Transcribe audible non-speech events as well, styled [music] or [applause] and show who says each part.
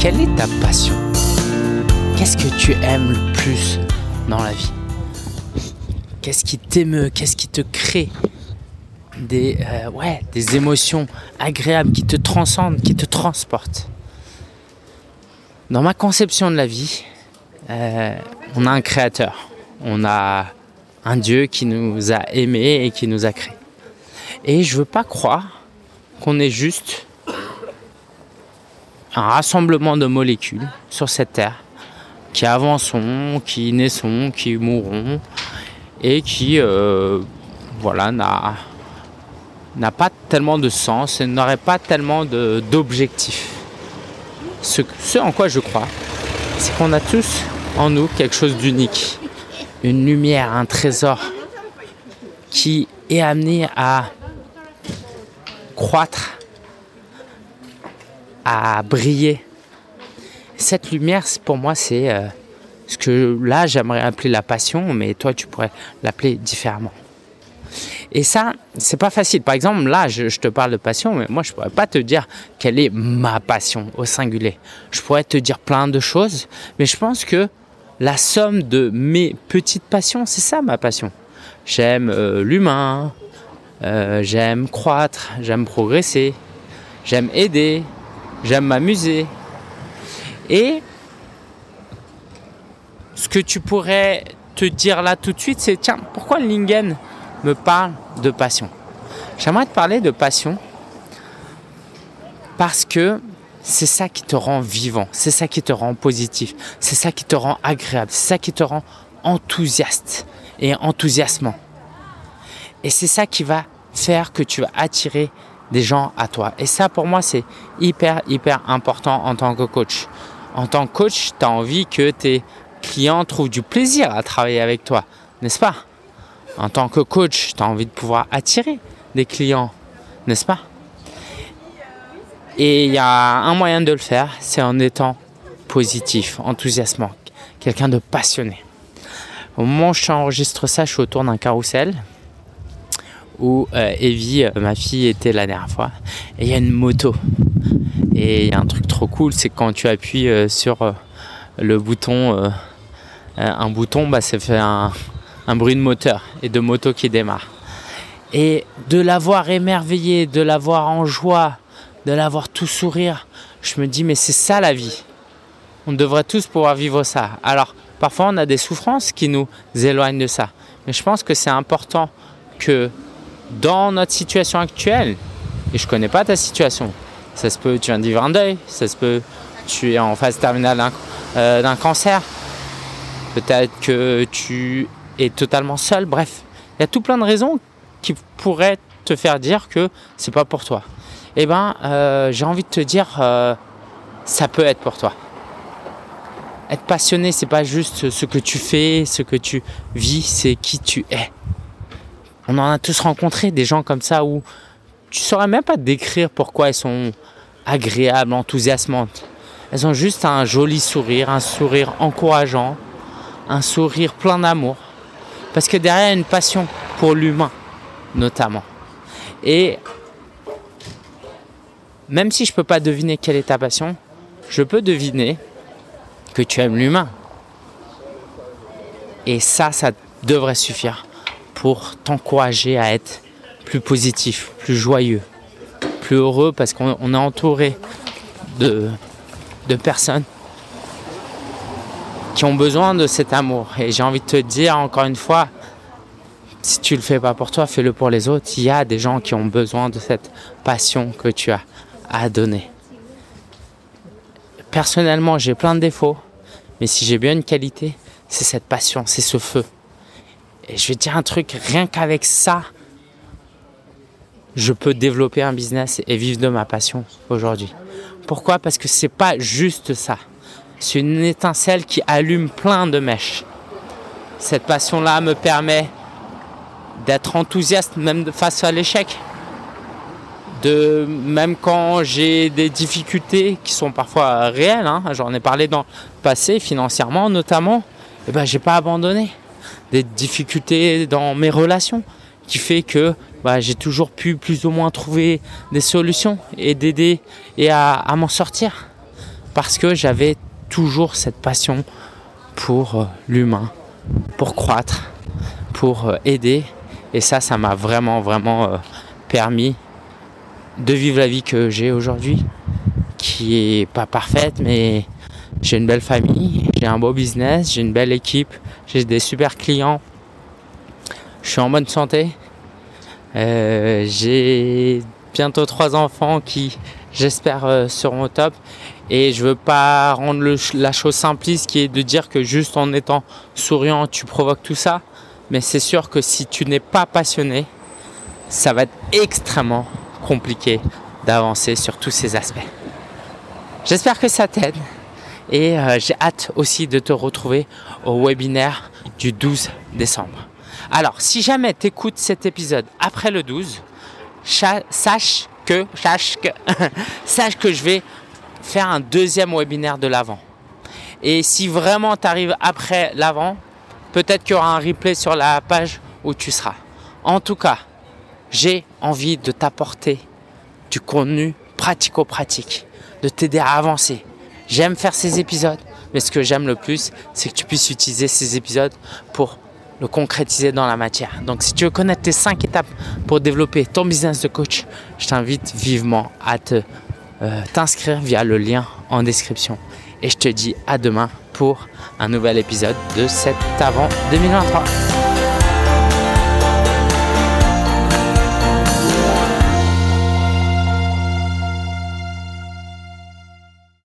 Speaker 1: quelle est ta passion? Qu'est-ce que tu aimes le plus dans la vie? Qu'est-ce qui t'émeut? Qu'est-ce qui te crée des, euh, ouais, des émotions agréables qui te transcendent, qui te transportent? Dans ma conception de la vie, euh, on a un créateur. On a un Dieu qui nous a aimés et qui nous a créés. Et je veux pas croire qu'on est juste un rassemblement de molécules sur cette terre qui avanceront, qui naissent, qui mourront et qui euh, voilà n'a n'a pas tellement de sens et n'aurait pas tellement d'objectifs. Ce, ce en quoi je crois, c'est qu'on a tous en nous quelque chose d'unique, une lumière, un trésor qui est amené à croître, à briller. Cette lumière, pour moi, c'est euh, ce que là, j'aimerais appeler la passion, mais toi, tu pourrais l'appeler différemment. Et ça, c'est pas facile. Par exemple, là, je, te parle de passion, mais moi, je pourrais pas te dire quelle est ma passion au singulier. Je pourrais te dire plein de choses, mais je pense que la somme de mes petites passions, c'est ça ma passion. J'aime euh, l'humain, euh, j'aime croître, j'aime progresser, j'aime aider, j'aime m'amuser. Et ce que tu pourrais te dire là tout de suite, c'est tiens, pourquoi Lingen me parle de passion? J'aimerais te parler de passion parce que c'est ça qui te rend vivant, c'est ça qui te rend positif, c'est ça qui te rend agréable, c'est ça qui te rend enthousiaste et enthousiasmant. Et c'est ça qui va faire que tu vas attirer des gens à toi. Et ça, pour moi, c'est hyper, hyper important en tant que coach. En tant que coach, tu as envie que tes clients trouvent du plaisir à travailler avec toi, n'est-ce pas? En tant que coach, tu as envie de pouvoir attirer des clients, n'est-ce pas? Et il y a un moyen de le faire, c'est en étant positif, enthousiasmant, quelqu'un de passionné. Au moment où ça, je suis autour d'un carrousel où euh, Evie, euh, ma fille, était la dernière fois. Et il y a une moto. Et il y a un truc trop cool, c'est quand tu appuies euh, sur le bouton, un bouton, bah, ça fait un, un, bruit de moteur et de moto qui démarre. Et de l'avoir émerveillé, de l'avoir en joie, de l'avoir tout sourire, je me dis, mais c'est ça la vie. On devrait tous pouvoir vivre ça. Alors, parfois, on a des souffrances qui nous éloignent de ça. Mais je pense que c'est important que dans notre situation actuelle, et je connais pas ta situation, ça se peut tu viens de vivre un deuil, ça se peut tu es en phase terminale d'un euh, cancer, peut-être que tu es totalement seul, bref, il y a tout plein de raisons qui pourraient te faire dire que c'est pas pour toi. Eh ben, euh, j'ai envie de te dire, euh, ça peut être pour toi. Être passionné, c'est pas juste ce que tu fais, ce que tu vis, c'est qui tu es. On en a tous rencontré des gens comme ça où tu saurais même pas décrire pourquoi elles sont agréables, enthousiasmantes. Elles ont juste un joli sourire, un sourire encourageant, un sourire plein d'amour. Parce que derrière, il y a une passion pour l'humain, notamment. Et même si je ne peux pas deviner quelle est ta passion, je peux deviner que tu aimes l'humain. Et ça, ça devrait suffire pour t'encourager à être plus positif, plus joyeux, plus heureux parce qu'on est entouré de, personnes qui ont besoin de cet amour. Et j'ai envie de te dire encore une fois, si tu le fais pas pour toi, fais-le pour les autres. Il y a des gens qui ont besoin de cette passion que tu as à donner. Personnellement, j'ai plein de défauts, mais si j'ai bien une qualité, c'est cette passion, c'est ce feu. Et je vais te dire un truc, rien qu'avec ça, je peux développer un business et vivre de ma passion aujourd'hui. Pourquoi? Parce que c'est pas juste ça. C'est une étincelle qui allume plein de mèches. Cette passion-là me permet d'être enthousiaste même face à l'échec. De même quand j'ai des difficultés qui sont parfois réelles, hein, j'en ai parlé dans le passé financièrement notamment, et eh ben j'ai pas abandonné des difficultés dans mes relations qui fait que bah, j'ai toujours pu plus ou moins trouver des solutions et d'aider et à, m'en sortir. parce que j'avais toujours cette passion pour euh, l'humain, pour croître, pour euh, aider. Et ça, ça m'a vraiment, vraiment euh, permis de vivre la vie que j'ai aujourd'hui, qui est pas parfaite, mais j'ai une belle famille, j'ai un beau business, j'ai une belle équipe, j'ai des super clients, je suis en bonne santé, j'ai bientôt trois enfants qui, j'espère, seront au top et je veux pas rendre la chose simpliste qui est de dire que juste en étant souriant, tu provoques tout ça. Mais c'est sûr que si tu n'es pas passionné, ça va être extrêmement compliqué d'avancer sur tous ces aspects. J'espère que ça t'aide. Et euh, j'ai hâte aussi de te retrouver au webinaire du 12 décembre. Alors, si jamais tu écoutes cet épisode après le 12, sache que, sache que, [laughs] sache que je vais faire un deuxième webinaire de l'avant. Et si vraiment tu arrives après l'avant, peut-être qu'il y aura un replay sur la page où tu seras. En tout cas, j'ai envie de t'apporter du contenu pratico-pratique, de t'aider à avancer. J'aime faire ces épisodes, mais ce que j'aime le plus, c'est que tu puisses utiliser ces épisodes pour le concrétiser dans la matière. Donc si tu veux connaître tes 5 étapes pour développer ton business de coach, je t'invite vivement à euh, t'inscrire via le lien en description. Et je te dis à demain pour un nouvel épisode de cet avant 2023.